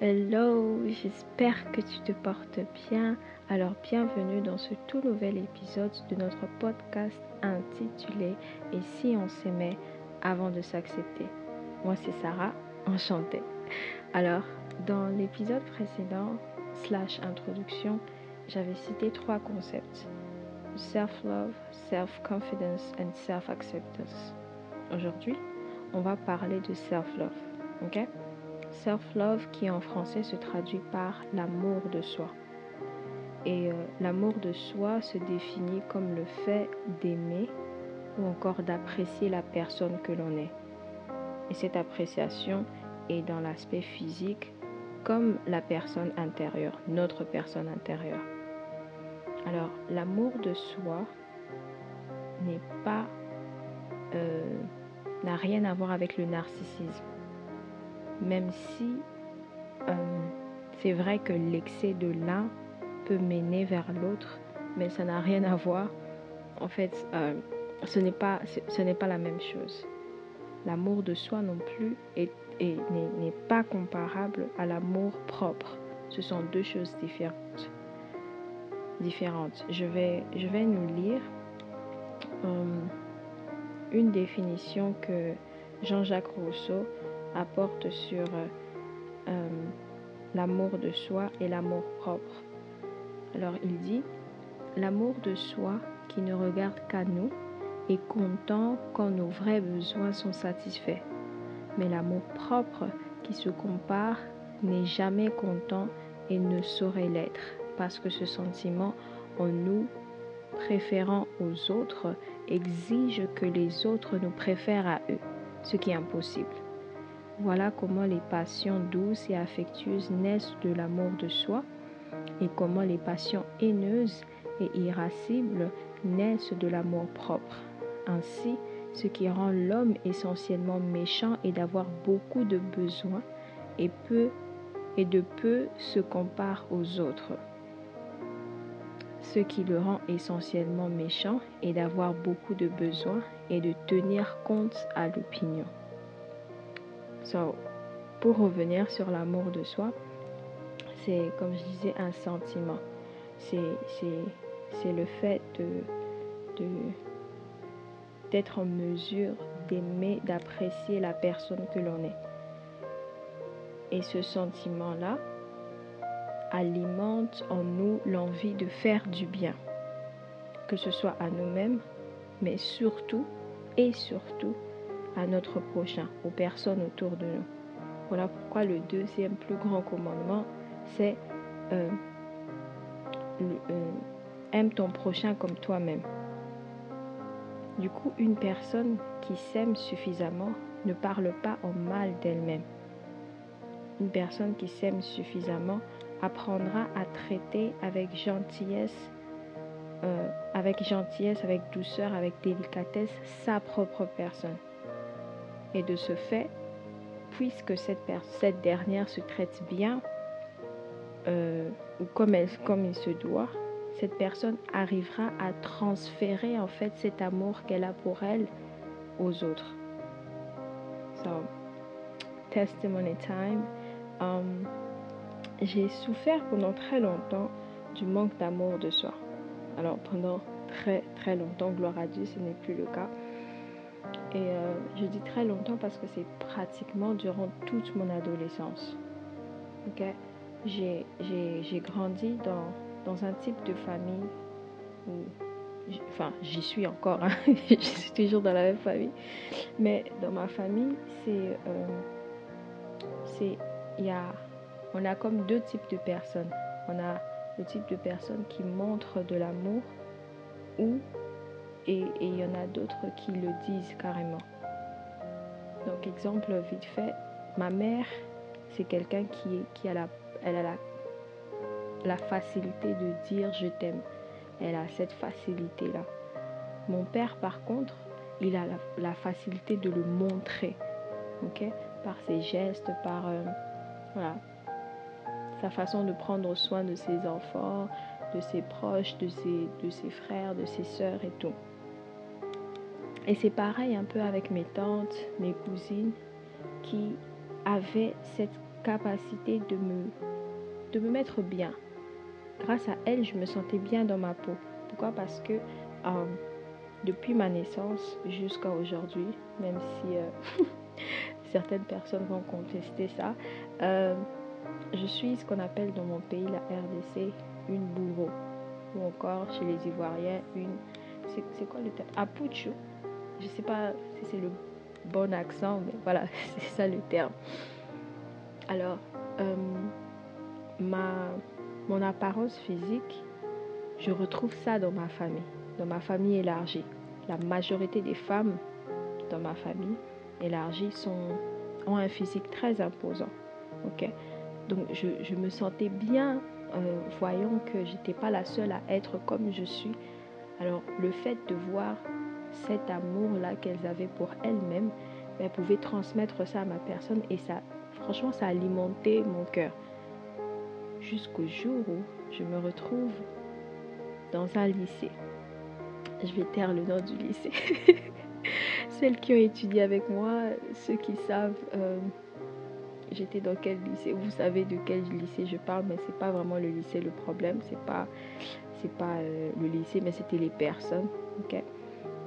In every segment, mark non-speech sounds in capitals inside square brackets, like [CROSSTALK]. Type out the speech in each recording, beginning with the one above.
Hello, j'espère que tu te portes bien. Alors bienvenue dans ce tout nouvel épisode de notre podcast intitulé Et si on s'aimait? Avant de s'accepter Moi c'est Sarah, enchantée. Alors dans l'épisode précédent, slash introduction, j'avais cité trois concepts. Self-love, self-confidence and self-acceptance. Aujourd'hui, on va parler de self-love. ok? Self-love qui en français se traduit par l'amour de soi. Et euh, l'amour de soi se définit comme le fait d'aimer ou encore d'apprécier la personne que l'on est. Et cette appréciation est dans l'aspect physique comme la personne intérieure, notre personne intérieure. Alors, l'amour de soi euh, n'a rien à voir avec le narcissisme même si euh, c'est vrai que l'excès de l'un peut mener vers l'autre, mais ça n'a rien à voir. En fait, euh, ce n'est pas, ce n'est pas la même chose. L'amour de soi non plus est, n'est pas comparable à l'amour propre. Ce sont deux choses différentes. différentes. Je, vais, je vais nous lire euh, une définition que Jean-Jacques Rousseau apporte sur euh, euh, l'amour de soi et l'amour propre. Alors il dit, l'amour de soi qui ne regarde qu'à nous est content quand nos vrais besoins sont satisfaits. Mais l'amour propre qui se compare n'est jamais content et ne saurait l'être, parce que ce sentiment en nous préférant aux autres exige que les autres nous préfèrent à eux, ce qui est impossible. Voilà comment les passions douces et affectueuses naissent de l'amour de soi et comment les passions haineuses et irascibles naissent de l'amour propre. Ainsi, ce qui rend l'homme essentiellement méchant est d'avoir beaucoup de besoins et peu et de peu se compare aux autres. Ce qui le rend essentiellement méchant est d'avoir beaucoup de besoins et de tenir compte à l'opinion pour revenir sur l'amour de soi, c'est comme je disais un sentiment. C'est, le fait de, d'être en mesure d'aimer, d'apprécier la personne que l'on est. Et ce sentiment-là alimente en nous l'envie de faire du bien, que ce soit à nous-mêmes, mais surtout et surtout à notre prochain, aux personnes autour de nous. Voilà pourquoi le deuxième plus grand commandement, c'est euh, euh, aime ton prochain comme toi-même. Du coup, une personne qui s'aime suffisamment ne parle pas en mal d'elle-même. Une personne qui s'aime suffisamment apprendra à traiter avec gentillesse, euh, avec gentillesse, avec douceur, avec délicatesse sa propre personne. Et de ce fait, puisque cette, dernière se traite bien, euh, ou comme il se doit, cette personne arrivera à transférer en fait cet amour qu'elle a pour elle aux autres. So, testimony time. Um, j'ai souffert pendant très longtemps du manque d'amour de soi. Alors pendant très très longtemps, gloire à Dieu, ce n'est plus le cas. Et euh, je dis très longtemps parce que c'est pratiquement durant toute mon adolescence. J'ai grandi dans, dans, un type de famille où, enfin, j'y suis encore, hein. [LAUGHS] je suis toujours dans la même famille, mais dans ma famille, c'est, euh, c'est, il a, on a comme deux types de personnes. On a le type de personnes qui montrent de l'amour ou et il y en a d'autres qui le disent carrément. Donc exemple vite fait, ma mère, c'est quelqu'un qui, qui a, la, elle a la, la facilité de dire je t'aime. Elle a cette facilité-là. Mon père, par contre, il a la, facilité de le montrer, ok, par ses gestes, par euh, voilà, sa façon de prendre soin de ses enfants, de ses proches, de ses, de ses frères, de ses sœurs et tout. Et c'est pareil un peu avec mes tantes, mes cousines, qui avaient cette capacité de me, de me mettre bien. Grâce à elle, je me sentais bien dans ma peau. Pourquoi? Parce que euh, depuis ma naissance jusqu'à aujourd'hui, même si euh, [LAUGHS] certaines personnes vont contester ça, euh, je suis ce qu'on appelle dans mon pays, la RDC, une bourreau. Ou encore chez les Ivoiriens, une. C'est quoi le terme? Apucho. Je sais pas si c'est le bon accent, mais voilà, [LAUGHS] c'est ça le terme. Alors, euh, ma, mon apparence physique, je retrouve ça dans ma famille, dans ma famille élargie. La majorité des femmes dans ma famille élargie sont, ont un physique très imposant. ok? Donc, je, je me sentais bien euh, voyant que j'étais pas la seule à être comme je suis. Alors, le fait de voir cet amour-là qu'elles avaient pour elles-mêmes, elles pouvaient transmettre ça à ma personne et ça, franchement, ça a alimenté mon cœur. Jusqu'au jour où je me retrouve dans un lycée. Je vais taire le nom du lycée. [LAUGHS] Celles qui ont étudié avec moi, ceux qui savent, euh, j'étais dans quel lycée. Vous savez de quel lycée je parle, mais c'est pas vraiment le lycée le problème. C'est pas, pas euh, le lycée, mais c'était les personnes. ok?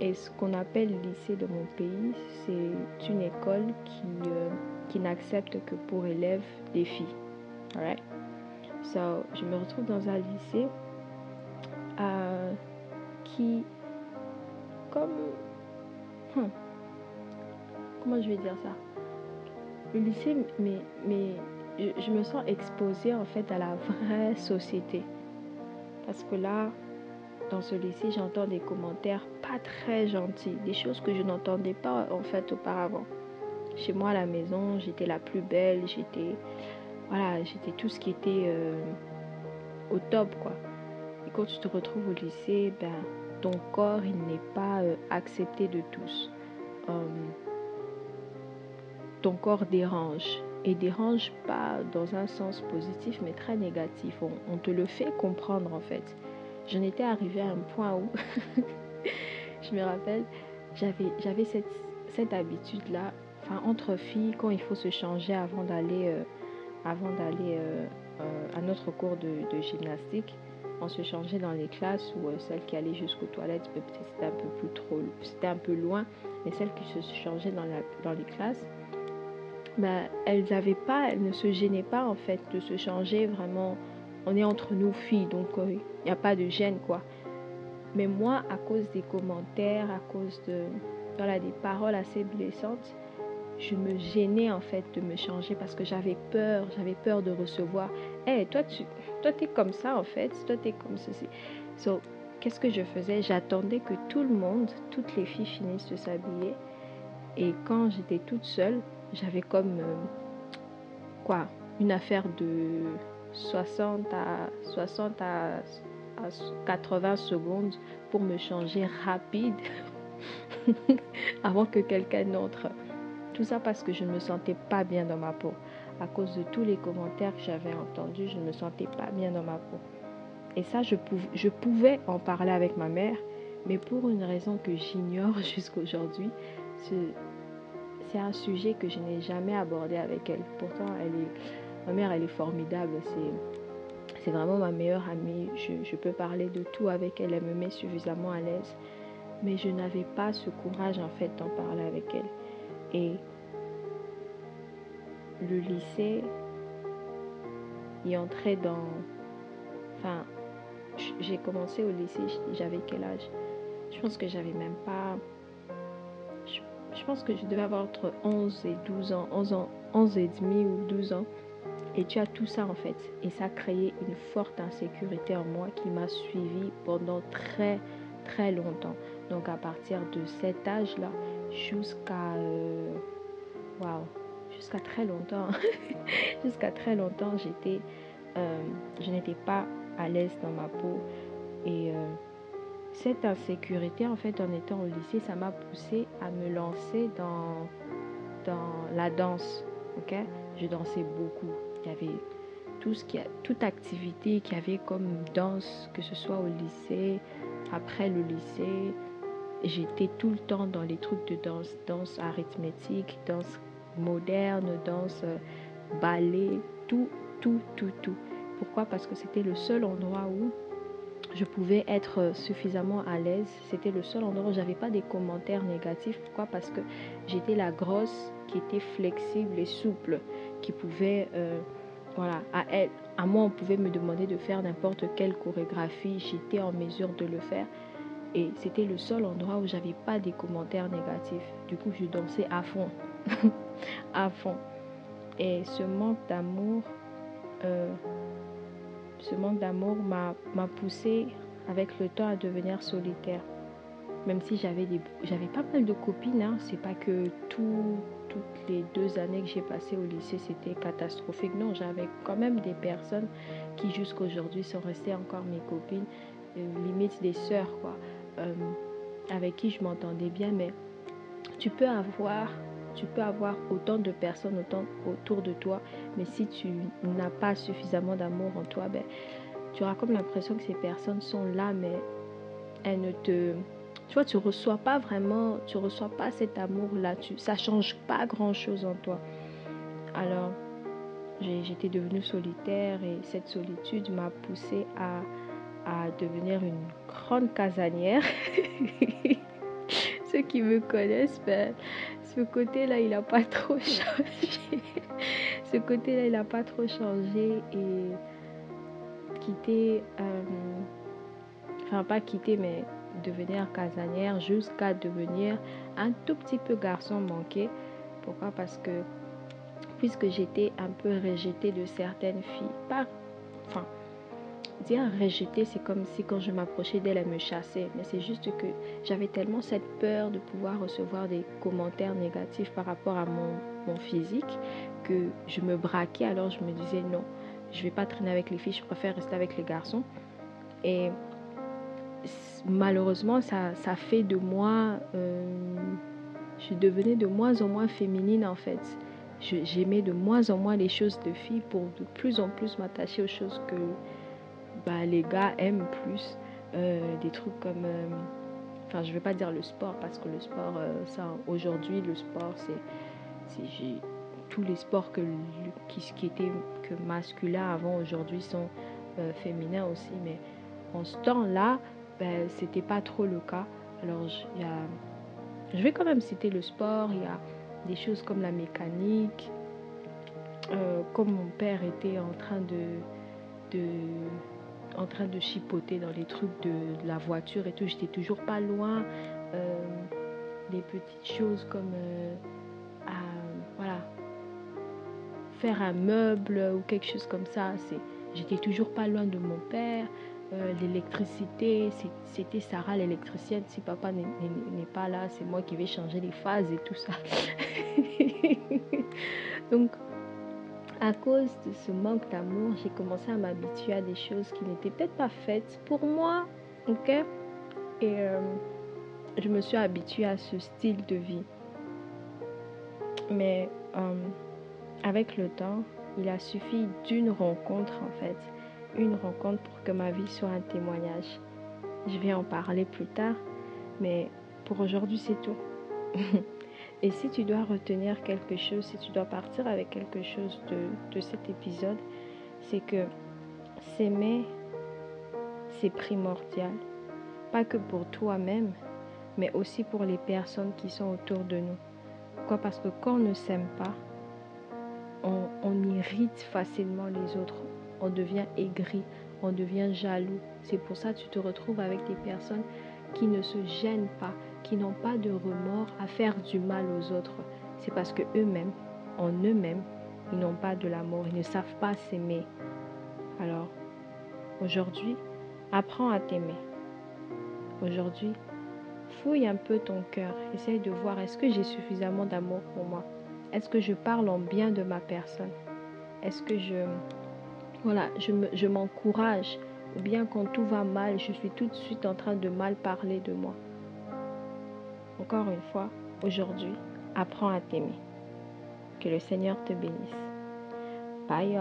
Et ce qu'on appelle lycée de mon pays, c'est une école qui, euh, qui n'accepte que pour élèves des filles. Alright? So, je me retrouve dans un lycée euh, qui, comme. Hmm, comment je vais dire ça? Le lycée, mais, mais je, je me sens exposée en fait à la vraie société. Parce que là, dans ce lycée, j'entends des commentaires pas très gentils, des choses que je n'entendais pas en fait auparavant. Chez moi à la maison, j'étais la plus belle, j'étais voilà, j'étais tout ce qui était euh, au top quoi. Et quand tu te retrouves au lycée, ben ton corps il n'est pas euh, accepté de tous. Hum, ton corps dérange et dérange pas dans un sens positif mais très négatif. On, on te le fait comprendre en fait j'en étais arrivée à un point où, [LAUGHS] je me rappelle, j'avais, j'avais cette, cette habitude-là, enfin, entre filles, quand il faut se changer avant d'aller, euh, avant d'aller euh, euh, à notre cours de, de, gymnastique, on se changeait dans les classes ou celle qui allait jusqu'aux toilettes, c'était un peu plus trop, c'était un peu loin, mais celles qui se changeaient dans, la, dans les classes, ben, elles avaient pas, elles ne se gênaient pas en fait de se changer vraiment on est entre nous filles, donc il euh, n'y a pas de gêne, quoi. Mais moi, à cause des commentaires, à cause des paroles assez blessantes, je me gênais en fait de me changer parce que j'avais peur, j'avais peur de recevoir. Hey, toi, tu toi, es comme ça en fait, toi, tu es comme ceci. So, qu'est-ce que je faisais? J'attendais que tout le monde, toutes les filles finissent de s'habiller. Et quand j'étais toute seule, j'avais comme euh, quoi? Une affaire de 60 à, 60 à, 80 secondes pour me changer rapide [LAUGHS] avant que quelqu'un n'entre. Tout ça parce que je ne me sentais pas bien dans ma peau. À cause de tous les commentaires que j'avais entendus, je ne me sentais pas bien dans ma peau. Et ça, je, pouvais, je pouvais en parler avec ma mère, mais pour une raison que j'ignore [LAUGHS] jusqu'aujourd'hui, c'est un sujet que je n'ai jamais abordé avec elle. Pourtant, elle est, Ma mère, elle est formidable. C'est, vraiment ma meilleure amie. Je, je peux parler de tout avec elle. Elle me met suffisamment à l'aise. Mais je n'avais pas ce courage, en fait, d'en parler avec elle. Et le lycée y entrait dans... Enfin, j'ai commencé au lycée, j'avais quel âge? Je pense que j'avais même pas... Je, je, pense que je devais avoir entre 11 et 12 ans, 11 ans, 11 et demi ou 12 ans. Et tu as tout ça en fait. Et ça a créé une forte insécurité en moi qui m'a suivi pendant très très longtemps. Donc à partir de cet âge-là jusqu'à... Euh, waouh Jusqu'à très longtemps. [LAUGHS] jusqu'à très longtemps, j'étais... Euh, je n'étais pas à l'aise dans ma peau. Et euh, cette insécurité, en fait, en étant au lycée, ça m'a poussé à me lancer dans, dans la danse. ok? Je dansais beaucoup. Il y avait qui toute activité qu'il y avait comme danse, que ce soit au lycée, après le lycée. J'étais tout le temps dans les trucs de danse, danse arithmétique, danse moderne, danse, balai, tout, tout, tout, tout. Pourquoi? Parce que c'était le seul endroit où je pouvais être suffisamment à l'aise. C'était le seul endroit où j'avais pas des commentaires négatifs. Pourquoi? Parce que j'étais la grosse qui était flexible et souple, qui pouvait, euh, voilà, à elle, à moi, on pouvait me demander de faire n'importe quelle chorégraphie. J'étais en mesure de le faire. Et c'était le seul endroit où j'avais pas des commentaires négatifs. Du coup, je dansais à fond. [LAUGHS] à fond. Et ce manque d'amour, euh, ce manque d'amour m'a poussé avec le temps à devenir solitaire. Même si j'avais j'avais pas mal de copines, hein. c'est pas que tout, toutes les deux années que j'ai passées au lycée c'était catastrophique. Non, j'avais quand même des personnes qui jusqu'à aujourd'hui sont restées encore mes copines, euh, limite des sœurs quoi, euh, avec qui je m'entendais bien. Mais tu peux avoir tu peux avoir autant de personnes autour de toi, mais si tu n'as pas suffisamment d'amour en toi, ben, tu auras comme l'impression que ces personnes sont là, mais elles ne te... Tu vois, tu reçois pas vraiment, tu reçois pas cet amour-là, tu, ça change pas grand-chose en toi. Alors, j'étais devenue solitaire et cette solitude m'a poussée à, à devenir une grande casanière. [LAUGHS] Ceux qui me connaissent, ben, ce côté-là, il n'a pas trop [LAUGHS] changé. ce côté-là, il n'a pas trop changé. Et quitter, euh, enfin pas quitter, mais devenir casanière jusqu'à devenir un tout petit peu garçon manqué. Pourquoi? Parce que puisque j'étais un peu rejetée de certaines filles, pas, enfin, dire rejeter, c'est comme si quand je m'approchais d'elle, elle me chassait. Mais c'est juste que j'avais tellement cette peur de pouvoir recevoir des commentaires négatifs par rapport à mon, mon physique que je me braquais. Alors je me disais non, je vais pas traîner avec les filles, je préfère rester avec les garçons. Et malheureusement, ça, ça fait de moi, euh, je devenais de moins en moins féminine en fait. J'aimais de moins en moins les choses de filles pour de plus en plus m'attacher aux choses que bah, les gars aiment plus euh, des trucs comme... Euh, enfin, je ne vais pas dire le sport parce que le sport, ça, aujourd'hui, le sport, c'est... Tous les sports que, qui, qui étaient que masculins avant, aujourd'hui, sont féminins aussi. Mais en ce temps-là, ben, c'était pas trop le cas. Alors, y a, je vais quand même citer le sport. Il y a des choses comme la mécanique. comme mon père était en train de, de en train de chipoter dans les trucs de, la voiture et tout. J'étais toujours pas loin. Euh, des petites choses comme euh, voilà, faire un meuble ou quelque chose comme ça. J'étais toujours pas loin de mon père. Euh, l'électricité, c'était Sarah l'électricienne. Si papa n'est pas là, c'est moi qui vais changer les phases et tout ça. [LAUGHS] Donc, à cause de ce manque d'amour, j'ai commencé à m'habituer à des choses qui n'étaient peut-être pas faites pour moi, ok? Et euh, je me suis habituée à ce style de vie. Mais euh, avec le temps, il a suffi d'une rencontre en fait, une rencontre pour que ma vie soit un témoignage. Je vais en parler plus tard, mais pour aujourd'hui c'est tout. [LAUGHS] Et si tu dois retenir quelque chose, si tu dois partir avec quelque chose de, cet épisode, c'est que s'aimer, c'est primordial. Pas que pour toi-même, mais aussi pour les personnes qui sont autour de nous. Pourquoi? Parce que quand on ne s'aime pas, on, on, irrite facilement les autres. On devient aigri, on devient jaloux. C'est pour ça que tu te retrouves avec des personnes qui ne se gênent pas, qui n'ont pas de remords à faire du mal aux autres. C'est parce que eux-mêmes, en eux-mêmes, ils n'ont pas de l'amour, ils ne savent pas s'aimer. Alors, aujourd'hui, apprends à t'aimer. Aujourd'hui, fouille un peu ton cœur. Essaye de voir est-ce que j'ai suffisamment d'amour pour moi? Est-ce que je parle en bien de ma personne? Est-ce que je, voilà, je m'encourage Ou bien quand tout va mal, je suis tout de suite en train de mal parler de moi encore une fois, aujourd'hui, apprends à t'aimer. Que le Seigneur te bénisse. Bye.